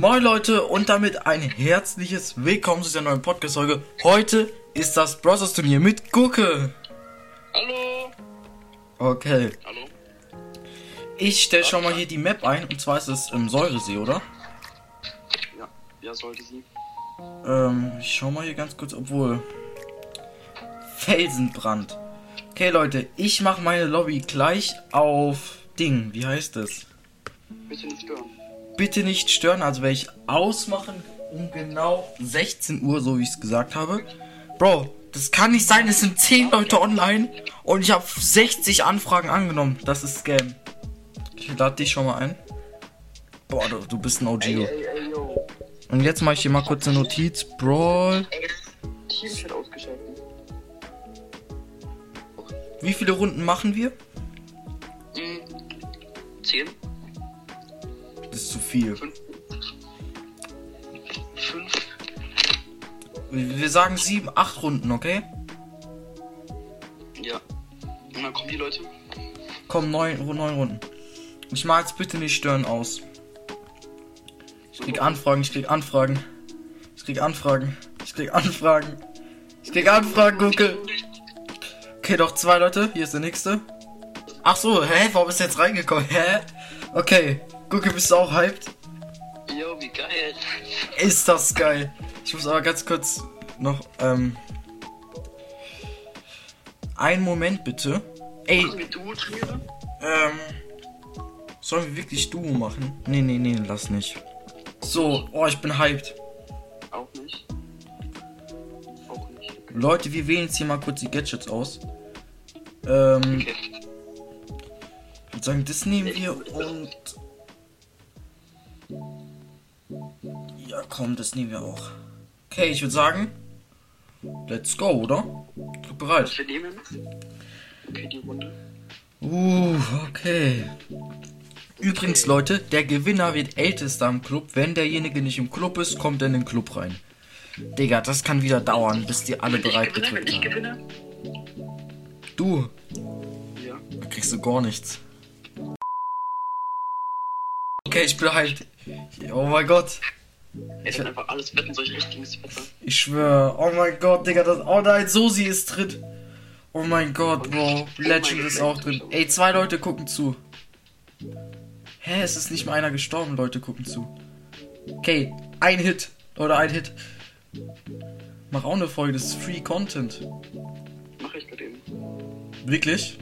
Moin Leute und damit ein herzliches Willkommen zu dieser neuen Podcast-Folge. Heute ist das Brothers Turnier mit Gucke. Hallo. Okay, Hallo. ich stelle schon mal hier die Map ein und zwar ist es im Säuresee, oder? Ja, ja, sollte sie. Ähm, ich schau mal hier ganz kurz, obwohl. Felsenbrand. Okay Leute, ich mache meine Lobby gleich auf Ding. Wie heißt es? Bitte nicht stören bitte nicht stören. Also werde ich ausmachen um genau 16 Uhr, so wie ich es gesagt habe. Bro, das kann nicht sein. Es sind 10 Leute online und ich habe 60 Anfragen angenommen. Das ist Scam. Ich lade dich schon mal ein. Boah, du, du bist ein OG. Ey, ey, ey, und jetzt mache ich hier mal kurz eine Notiz. Brawl. Wie viele Runden machen wir? 10 viel. Fünf? Fünf? Wir sagen 7, 8 Runden, okay? Ja. Und dann kommen die Leute. Komm, 9, neun Runden. Ich mag jetzt bitte nicht stören aus. Ich krieg Anfragen, ich krieg Anfragen. Ich krieg Anfragen. Ich krieg Anfragen. Ich krieg Anfragen, Gucke. Okay, doch zwei Leute. Hier ist der nächste. Ach so, hä? Warum ist jetzt reingekommen? Hä? Okay. Gucke, bist du auch hyped? Yo, wie geil. Ist das geil. Ich muss aber ganz kurz noch, ähm. Einen Moment bitte. Ey, Machen wir Duo-Turniere? ähm. Sollen wir wirklich Duo machen? Nee, nee, nee, lass nicht. So, oh, ich bin hyped. Auch nicht. Auch nicht. Leute, wir wählen jetzt hier mal kurz die Gadgets aus. Ähm, Okay. ich würde sagen, das nehmen wir und. Ja, komm, das nehmen wir auch. Okay, ich würde sagen, let's go, oder? Bin bereit. Was wir nehmen? Okay, die Runde. Uh, okay. Übrigens, Leute, der Gewinner wird ältester im Club. Wenn derjenige nicht im Club ist, kommt er in den Club rein. Digga, das kann wieder dauern, bis die alle Wenn bereit gewinne, gedrückt haben. gewinne? Du, Ja. da kriegst du gar nichts. Okay, ich bin halt. Oh mein Gott. Ey, dann einfach alles wetten, solch richtiges Wetter. Ich schwöre. Oh mein Gott, Digga, das. Oh nein, Sosi ist drin. Oh mein Gott, Bro. Legend ist auch drin. Ey, zwei Leute gucken zu. Hä, es ist nicht mal einer gestorben, Leute gucken zu. Okay, ein Hit. Oder ein Hit. Mach auch eine Folge, das ist Free Content. Mach ich gerade eben. Wirklich?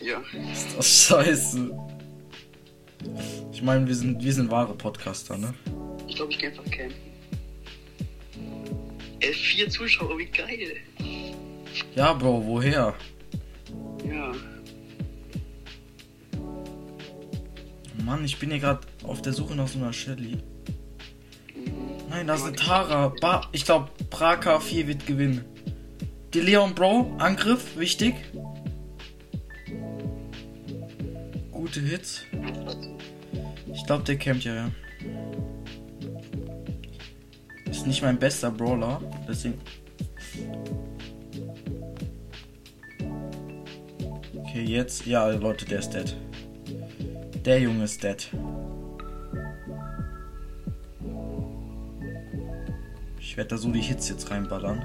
Ja. Ist das scheiße. Ich meine, wir sind, wir sind wahre Podcaster, ne? Ich glaube, ich gehe einfach campen. Ey, vier Zuschauer, wie geil. Ja, Bro, woher? Ja. Mann, ich bin hier gerade auf der Suche nach so einer Shelly. Mhm. Nein, da ist eine Tara. Ba ich glaube, Braka 4 wird gewinnen. Die Leon Bro, Angriff, wichtig. Gute Hits. Ich glaube, der campt ja, ja. Nicht mein bester Brawler, deswegen. Okay, jetzt. Ja, Leute, der ist dead. Der Junge ist dead. Ich werde da so die Hits jetzt reinballern.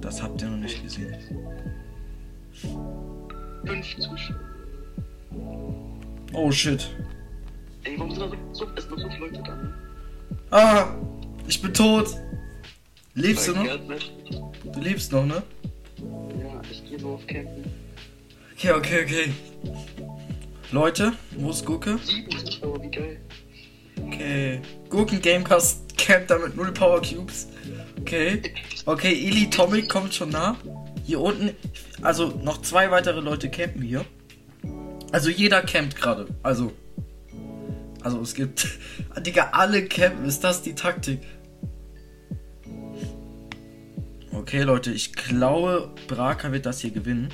Das habt ihr noch nicht gesehen. Fünf Zuschauer. Oh shit. Ey, warum sind da so, so, noch so viele Leute da? Ah! Ich bin tot! Lebst du noch? Du lebst noch, ne? Ja, ich gehe so auf Campen. Okay, okay, okay. Leute, wo ist Gurke? Sieben Zuschauer, wie geil. Okay. Gurken Gamecast campt da mit 0 Power Cubes. Okay. Okay, Eli Tomic kommt schon nah. Hier unten, also noch zwei weitere Leute campen hier. Also jeder campt gerade. Also. Also es gibt. Digga, alle campen. Ist das die Taktik? Okay, Leute, ich glaube, Braka wird das hier gewinnen.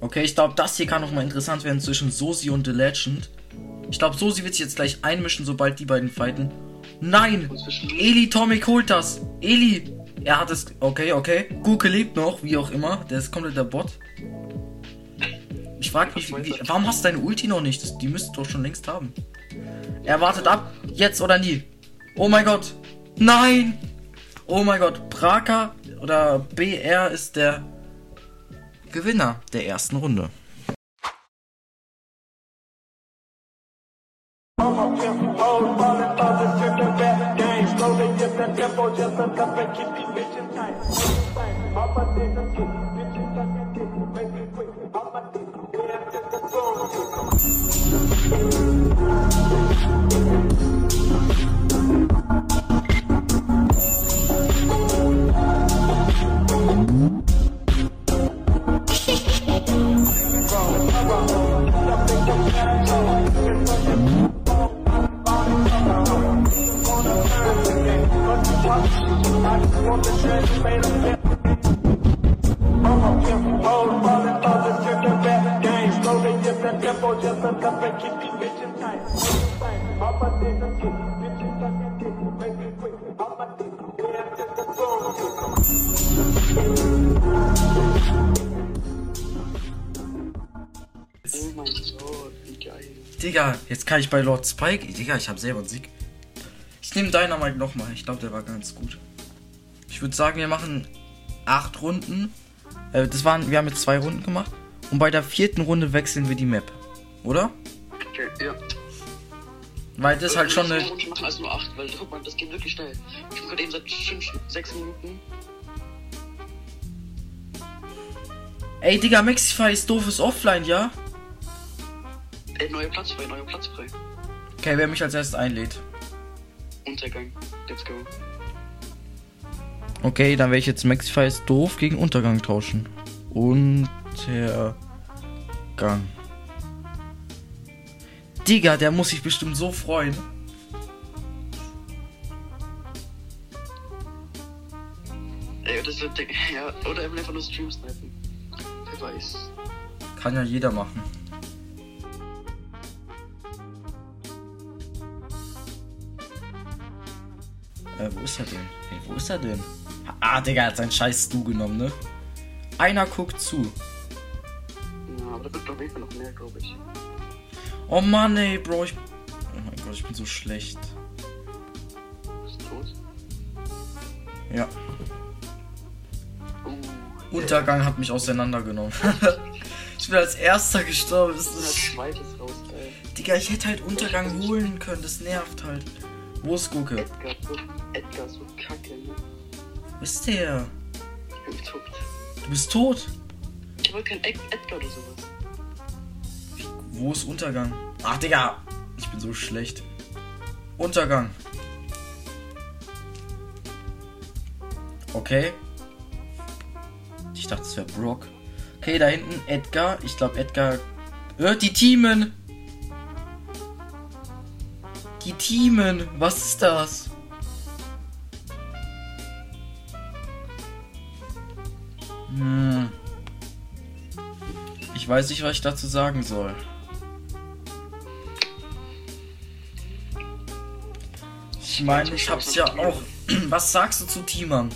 Okay, ich glaube, das hier kann noch mal interessant werden zwischen Sosi und The Legend. Ich glaube, Sosi wird sich jetzt gleich einmischen, sobald die beiden fighten. Nein! Eli Tomic holt das! Eli! Er hat es. Okay, okay. Guke lebt noch, wie auch immer. Der ist komplett der Bot. Ich frag mich, wie, warum hast du deine Ulti noch nicht? Das- Die müsstest du doch schon längst haben. Er wartet ab. Jetzt oder nie. Oh mein Gott. Nein. Oh mein Gott. Braka oder BR ist der Gewinner der ersten Runde. Mein Gott, wie geil. Digga, jetzt kann ich bei Lord Spike. Digga, ich habe selber einen Sieg. Ich nehme Dynamite nochmal. Ich glaube, der war ganz gut. Ich würde sagen, wir machen acht Runden. Äh, das waren, wir haben jetzt zwei Runden gemacht. Und bei der vierten Runde wechseln wir die Map. Oder? Okay, ja. Weil das ist halt schon eine. Ich mache also nur 8, weil guck mal, das geht wirklich schnell. Ich bin gerade eben seit 5, 6 Minuten. Ey, Digga, Maxify ist doofes Offline, ja? Ey, neuer Platz frei, neuer Platz frei. Okay, wer mich als erstes einlädt. Untergang. Let's go. Okay, dann werde ich jetzt Maxify ist doof gegen Untergang tauschen. Untergang. Digga, der muss sich bestimmt so freuen. Ey, das wird der. Ja, oder einfach nur Stream snipen. Wer weiß. Kann ja jeder machen. Äh, wo ist er denn? Hey, wo ist er denn? Ah, Digga, er hat seinen scheiß Stu genommen, ne? Einer guckt zu. Ja, aber da wird jeden Fall noch mehr, glaube ich. Oh Mann, ey, Bro, ich... Oh mein Gott, ich bin so schlecht. Ist tot. Ja, Oh. Untergang hat mich auseinandergenommen. ich bin als erster gestorben. Das Ich bin als ist... zweites raus, ey. Digga, ich hätte halt Untergang holen können. Das nervt halt. Wo ist Gucke? Edgar, so, Edgar, so kacke, ne? Wo ist der? Ich bin tot. Du bist tot. Ich wollte kein Ed Edgar oder sowas. Wo ist Untergang? Ach, Digga. Ich bin so schlecht. Untergang. Okay. Ich dachte, es wäre Brock. Okay, da hinten Edgar. Ich glaube, Edgar. Äh, die Teamen. Die Teamen. Was ist das? Hm. Ich weiß nicht, was ich dazu sagen soll. Ich meine, ich hab's ja auch. Was sagst du zu Teamern?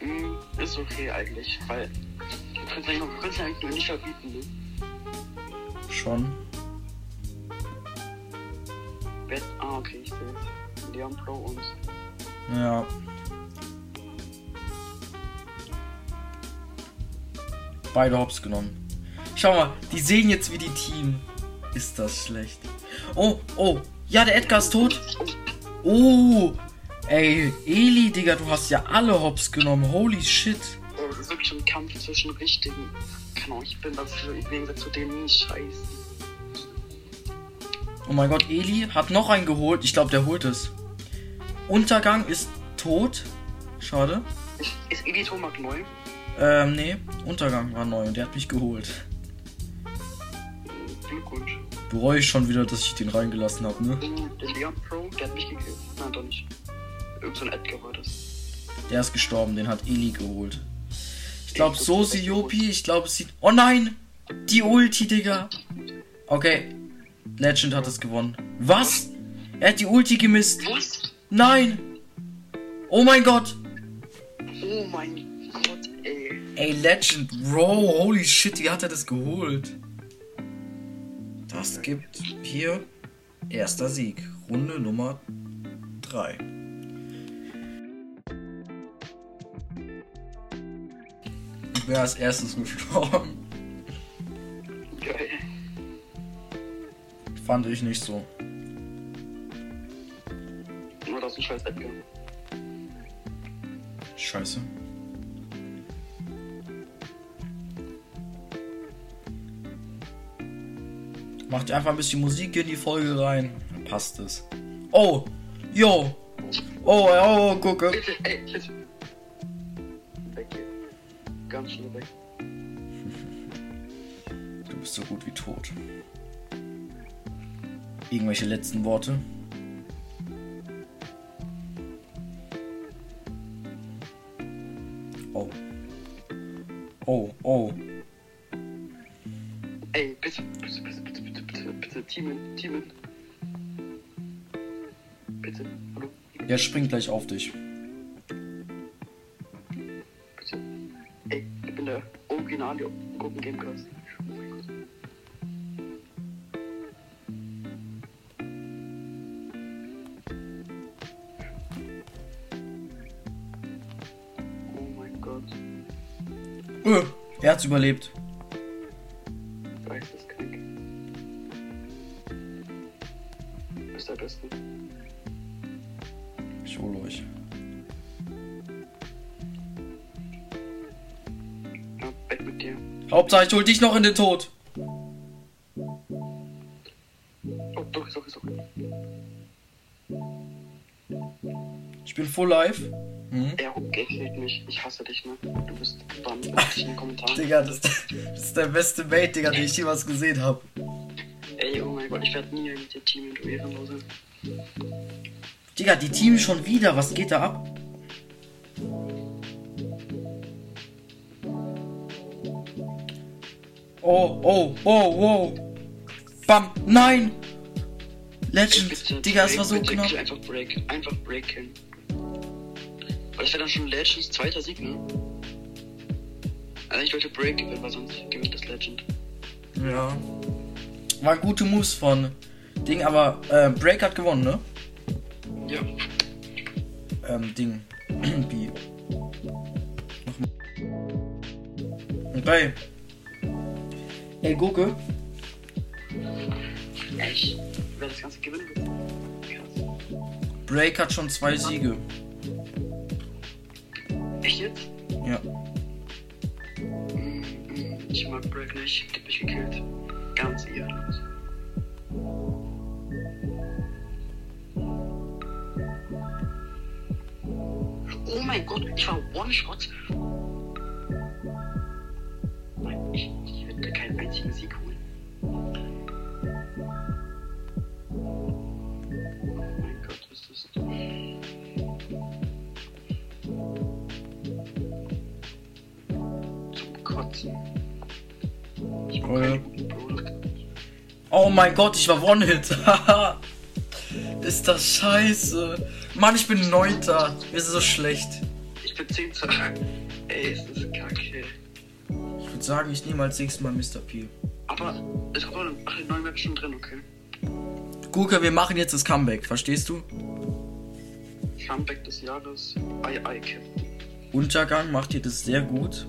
Hm, ist okay eigentlich, weil. Du kannst eigentlich, eigentlich nur nicht verbieten, ne? Schon. Ah, okay, ich sehe es. Leon Pro und. Ja. Beide hops genommen. Schau mal, die sehen jetzt wie die Team. Ist das schlecht. Oh, oh. Ja, der Edgar ist tot. Oh. Ey, Eli, Digga, du hast ja alle hops genommen. Holy shit. Äh, Es ist wirklich ein Kampf zwischen richtigen. Ahnung, ich bin dafür im Gegensatz zu dem nie scheiße. Oh mein Gott, Eli hat noch einen geholt. Ich glaube, der holt es. Untergang ist tot. Schade. Ist, ist Editor Mark neu? Ähm, nee. Untergang war neu und der hat mich geholt. Glückwunsch. Bereue ich schon wieder, dass ich den reingelassen habe, ne? Hm, Der Leon Pro, der hat mich gekillt. Nein, doch nicht. Irgend so ein Edgar war das. Der ist gestorben, den hat Eli geholt. Ich glaube, so Siopi, ich glaube, es sieht. Oh nein! Die Ulti, Digga! Okay. Legend hat es gewonnen. Was? Er hat die Ulti gemisst. Was? Nein! Oh mein Gott! Oh mein Gott, ey. Ey, Legend, Bro, holy shit, wie hat er das geholt? Das gibt hier erster Sieg. Runde Nummer 3. Wer als erstes gestorben? Fand ich nicht so. Nur das ist ein scheiß Edgar. Scheiße. Macht einfach ein bisschen Musik in die Folge rein. Dann passt es. Oh! Yo! Oh, oh, gucke. Bitte, ey. Weg hier. Ganz schnell weg. Du bist so gut wie tot. Irgendwelche letzten Worte? Oh. Oh, oh. Ey, bitte, bitte, bitte, bitte, bitte, bitte, bitte, Teamen, Teamen. Bitte, hallo, Er springt gleich auf dich. bitte. Ey, ich bin der originale Gruppen Gamecast. Hat's überlebt. Geisteskrank. Du bist der Beste. Ich hol euch. Ja, weg mit dir. Hauptsache, ich hol dich noch in den Tod. Oh, sorry, sorry, sorry. Ich bin full live. Mhm. Er killt mich. Ich hasse dich, ne? Du bist dann in den Kommentaren. Digga, das, das ist der beste Bait, Digga, den ich jemals gesehen habe. Ey, oh mein Gott, ich werde nie mit dem Team du Ehrenlose. Digga, die Teams schon wieder. Was geht da ab? Oh, oh, oh, wow. Bam, nein! Legend, Bitte, Digga, es war so bitte, knapp. Einfach break, einfach break das wäre dann schon Legends zweiter Sieg, ne? Also ich wollte break gewinnen, weil sonst gewinnt das Legend. Ja. Waren gute Moves von Ding, aber äh, Break hat gewonnen, ne? Ja. Ähm, Ding. Wie? Okay. Ey, Gucke. Ich werde das Ganze gewinnen. Break hat schon zwei Siege. Ja. Ich mag Break nicht, hat mich gekillt. Ganz ehrenlos. Oh mein Gott, ich war One-Shot. Nein, ich, ich werde keinen einzigen Sieg holen. Oh mein Gott, ich war One-Hit. Haha. Ist das scheiße. Mann, ich bin Neunter. Wir sind so schlecht. Ich bin 10 Ey, ist das kacke. Ich würde sagen, ich nehme als nächstes Mal Mr. P. Aber es kommt noch neue Map schon drin, okay. Guke, wir machen jetzt das Comeback, verstehst du? Comeback des Jahres. Ei, ei, Captain. Untergang macht ihr das sehr gut.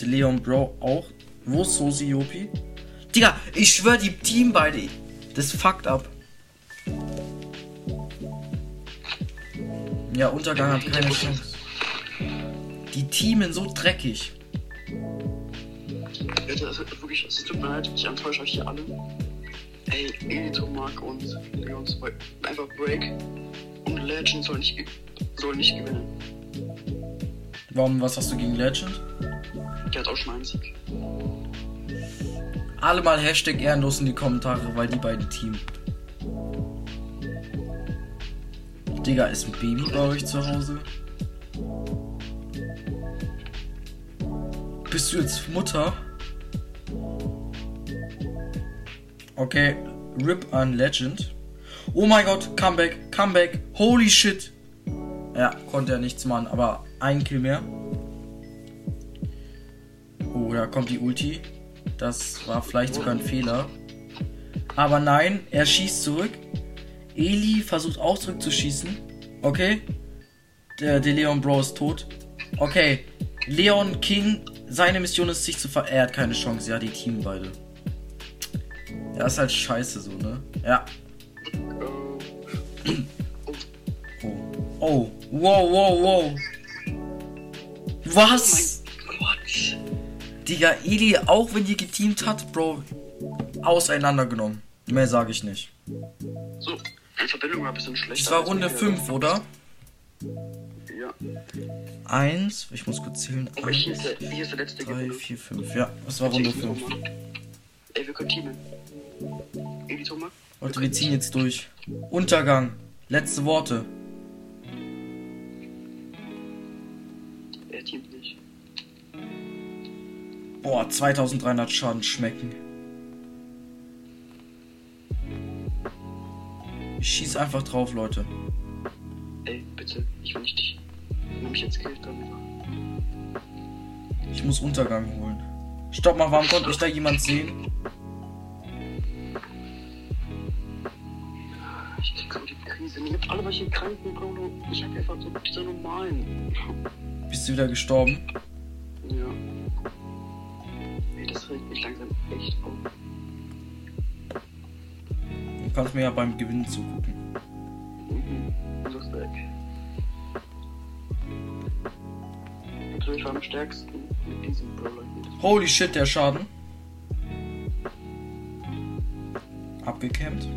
Der Leon Bro auch. Wo ist Sosi Jopi? Digga, ich schwör, die Team beide. Das fuckt ab. Ja, Untergang hat keine Chance. Die Teamen so dreckig. Bitte, es, wirklich, es tut mir leid, ich enttäusche euch hier alle. Ey, Elito, Mark und Leons woll- einfach Break. Und Legend soll nicht, soll nicht gewinnen. Warum, was hast du gegen Legend? Der hat auch schon einen Sieg. Alle mal Hashtag ehrenlos in die Kommentare, weil die beiden Team. Digga, ist ein Baby bei euch zu Hause? Bist du jetzt Mutter? Okay, RIP an Legend. Oh mein Gott, Comeback, Comeback, holy shit. Ja, konnte er nichts machen, aber ein Kill mehr. Oh, da kommt die Ulti. Das war vielleicht sogar ein Fehler. Aber nein, er schießt zurück. Eli versucht auch zurückzuschießen. Okay. Der, der Leon Bro ist tot. Okay. Leon King, seine Mission ist sich zu ver... Er hat keine Chance. Ja, die Team beide. Ja, ist halt scheiße so, ne? Ja. Oh. Oh. Wow, wow, wow. Was? Digga, Eli, auch wenn die geteamt hat, Bro, auseinandergenommen. Mehr sage ich nicht. So, die Verbindung war ein bisschen schlechter. Das war Runde mir. 5, oder? Ja. Eins, ich muss kurz zählen. Aber hier ist der, hier ist der letzte drei, Runde. vier, fünf. Ja, das war Runde 5. Ey, wir können teamen. Edi Thomas? Leute, wir ziehen jetzt durch. Untergang. Letzte Worte. Boah, 2300 Schaden schmecken. Ich schieß einfach drauf, Leute. Ey, bitte, ich will nicht dich. Wenn mich jetzt killt, dann. Ich muss Untergang holen. Stopp mal, warum konnte ich da jemand sehen? Ich krieg so die Krise. Ihr habt alle welche Kranken, Bro. Ich hab einfach so diese normalen. Bist du wieder gestorben? Ja. Regt mich langsam echt auf. Du kannst mir ja beim Gewinnen zugucken. Mhm. Du bist weg. Also ich war am stärksten mit diesem Brawler hier. Holy shit, der Schaden. Abgecampt.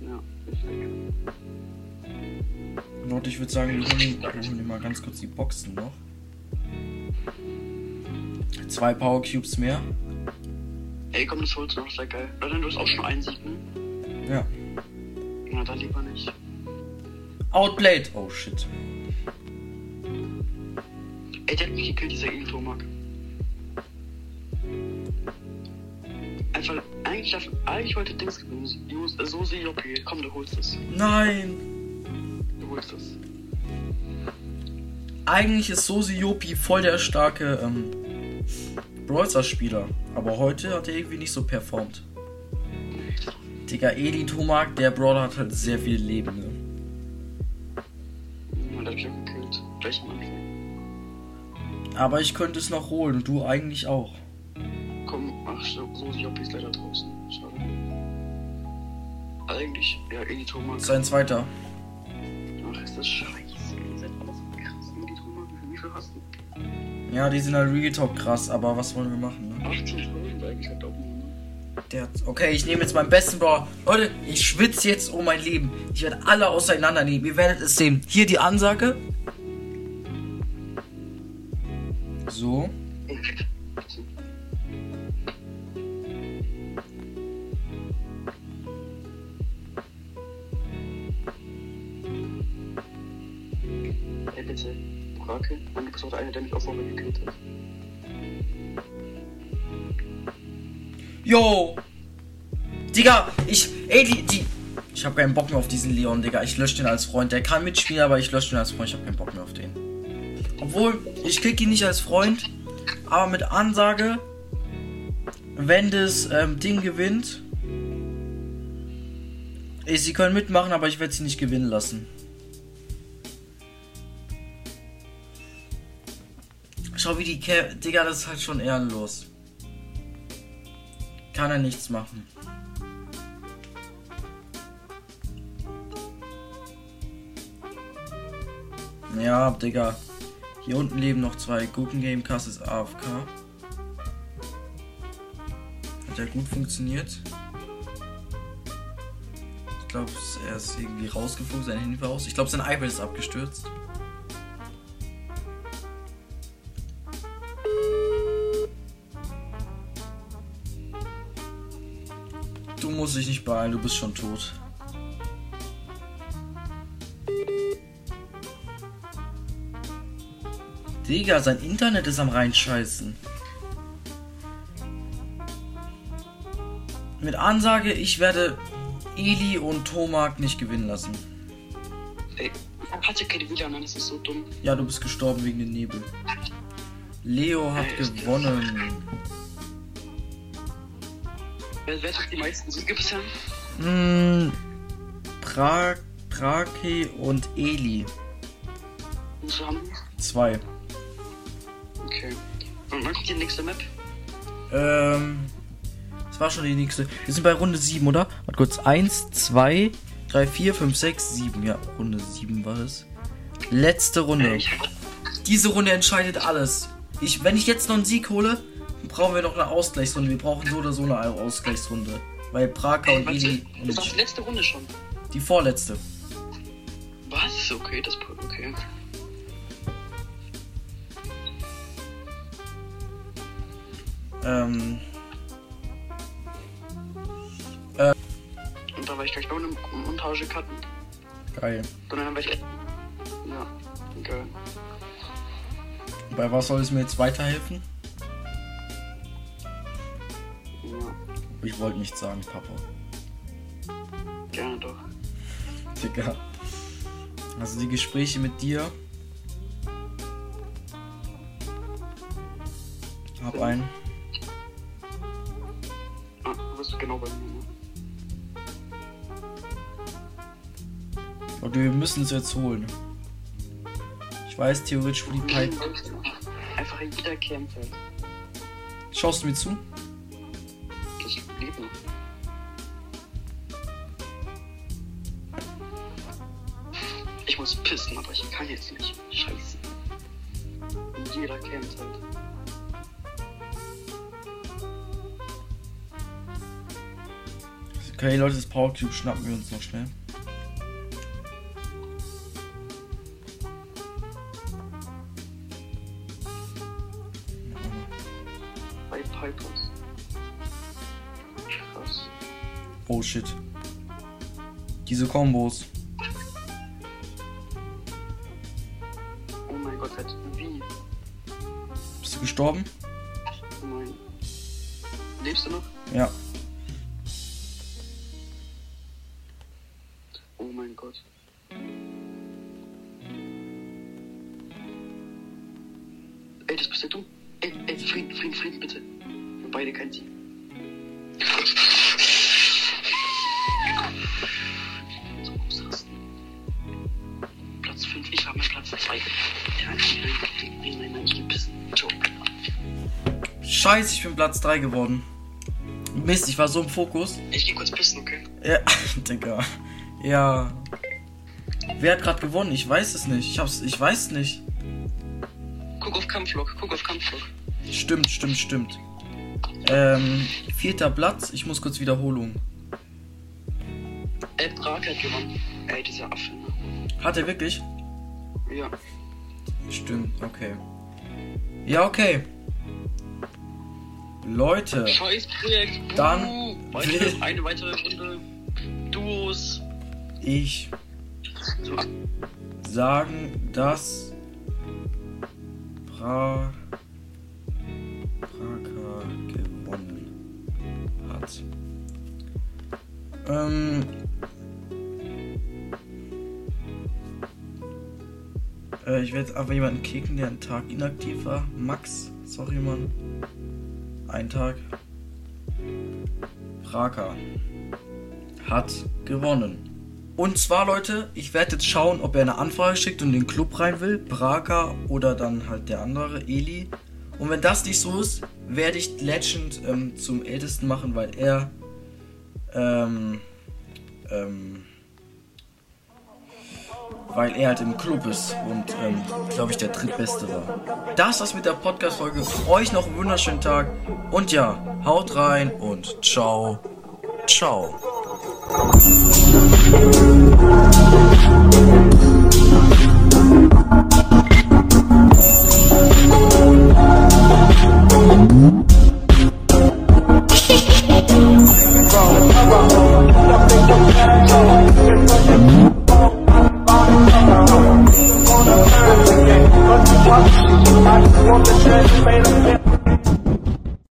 Ja, ist weg. Leute, ich würde sagen, wir holen, wir holen mal ganz kurz die Boxen noch. Zwei Power Cubes mehr. Ey, komm, das holst du noch, sehr geil. Leute, du hast auch schon einen Sieg, ne? Ja. Na, dann lieber nicht. Outplayed. Oh shit. Ey, der hat mich gekillt, dieser Edeltomark. Einfach, eigentlich, eigentlich wollte Dings gewinnen. Äh, Sosi Joppie. Komm, du holst es. Nein. Du holst es. Eigentlich ist Sosi Yopi voll der starke ähm, Brawl Stars Spieler. Aber heute hat er irgendwie nicht so performt. Digga, Eli Tomak, der Brawler hat halt sehr viel Leben, ne? Und mich auch gekillt. Gleich am Anfang. Aber ich könnte es noch holen und du eigentlich auch. Komm, ach, so, Sosi Joppie ist leider draußen. Schade. Eigentlich, ja, Edeltomark. Sein zweiter. Ach, ist das scheiße. Ihr seid alle so krass. Wie viel, wie viel hast du? Ja, die sind halt Real Talk krass, aber was wollen wir machen, ne? 18.000 eigentlich halt ne? Der hat, okay, ich nehme jetzt meinen besten Brawler. Leute, ich schwitze jetzt um mein Leben. Ich werde alle auseinandernehmen. Ihr werdet es sehen. Hier die Ansage. So. Bist auch der eine, der mich auch vorher gekillt hat. Yo! Digga, ich. Ey, die. die ich habe keinen Bock mehr auf diesen Leon, Digga. Ich lösche den als Freund. Der kann mitspielen, aber ich lösche den als Freund. Ich habe keinen Bock mehr auf den. Obwohl, ich krieg ihn nicht als Freund, aber mit Ansage, wenn das ähm, Ding gewinnt. Ey, sie können mitmachen, aber ich werde sie nicht gewinnen lassen. Schau, wie die Ke Digga, das ist halt schon ehrenlos. Kann er nichts machen. Ja, Digga. Hier unten leben noch zwei. Gurken Game Cast ist AFK. Hat ja gut funktioniert. Ich glaube, er ist irgendwie rausgeflogen, sein Handy war aus. Ich glaube, sein iPad ist abgestürzt. Musst dich nicht beeilen, du bist schon tot. Digga, sein Internet ist am reinscheißen. Mit Ansage, ich werde Eli und Tomak nicht gewinnen lassen. Ey, er hatte keine WLAN, das ist so dumm. Ja, du bist gestorben wegen dem Nebel. Leo hat Echt? gewonnen. Wer, hat die meisten Siege bisher? Hm, pra Praki und Eli. Und haben Zwei. Okay. Und wann kommt die nächste Map? Ähm, das war schon die nächste. Wir sind bei Runde 7, oder? Warte kurz. 1, 2, 3, 4, 5, 6, 7. Ja, Runde 7 war es. Letzte Runde. Ich, Diese Runde entscheidet alles. Ich, wenn ich jetzt noch einen Sieg hole, brauchen wir noch eine Ausgleichsrunde. Wir brauchen so oder so eine Ausgleichsrunde. Weil Praka und Eli das ist doch die letzte Runde schon. die vorletzte. Was? Okay, das okay. Ähm, Und da war ich gleich ohne Montage cutten. geil. Und dann war ich. Ja, geil. Bei was soll es mir jetzt weiterhelfen? Ich wollte nichts sagen, Papa. gerne doch. Digga. Also die Gespräche mit dir. Hab einen. Ah, du bist genau bei mir, ne? Und wir müssen es jetzt holen. Ich weiß theoretisch, wo die Pipe. Einfach jeder kämpft. Schaust du mir zu? Scheiße. Und jeder kämpft halt. Okay, Leute, das Power Cube schnappen wir uns noch schnell. Bei Pipers. Krass. Oh shit. Diese Kombos. Gestorben? Nein. Lebst du noch? Ja. Oh mein Gott. Ey, das bist ja du. Ey, ey, Frieden, Frieden, Frieden, bitte. Wir beide kein Team. So ausrasten. Platz pissen. Ciao. Scheiße, ich bin Platz 3 geworden. Mist, ich war so im Fokus. Ich geh kurz pissen, okay? Ja, Digga. Ja. Wer hat gerade gewonnen? Ich weiß es nicht. Ich hab's, ich weiß nicht. Guck auf Kampflog, guck auf Kampflog. Stimmt, stimmt, stimmt. Ähm, vierter Platz. Ich muss kurz Wiederholung. Ey, Brak hat gewonnen. Ey, dieser Affe, ne? Hat er wirklich? Ja. Stimmt, okay. Ja, okay. Leute, Scheiß Projekt. Dann weiter, will- eine weitere Runde. Duos. ich So, sagen, dass pra Praka gewonnen hat. Ähm, äh, ich werde jetzt einfach jemanden kicken, der einen Tag inaktiv war. Max, sorry, Mann. Ein Tag. Praka hat gewonnen. Und zwar, Leute, ich werde jetzt schauen, ob er eine Anfrage schickt und in den Club rein will. Braga oder dann halt der andere, Eli. Und wenn das nicht so ist, werde ich Legend ähm, zum Ältesten machen, weil er, ähm, ähm, weil er halt im Club ist und, ähm, glaube ich, der drittbeste war. Das war's mit der Podcast-Folge. Euch noch einen wunderschönen Tag. Und ja, haut rein und ciao. Ciao.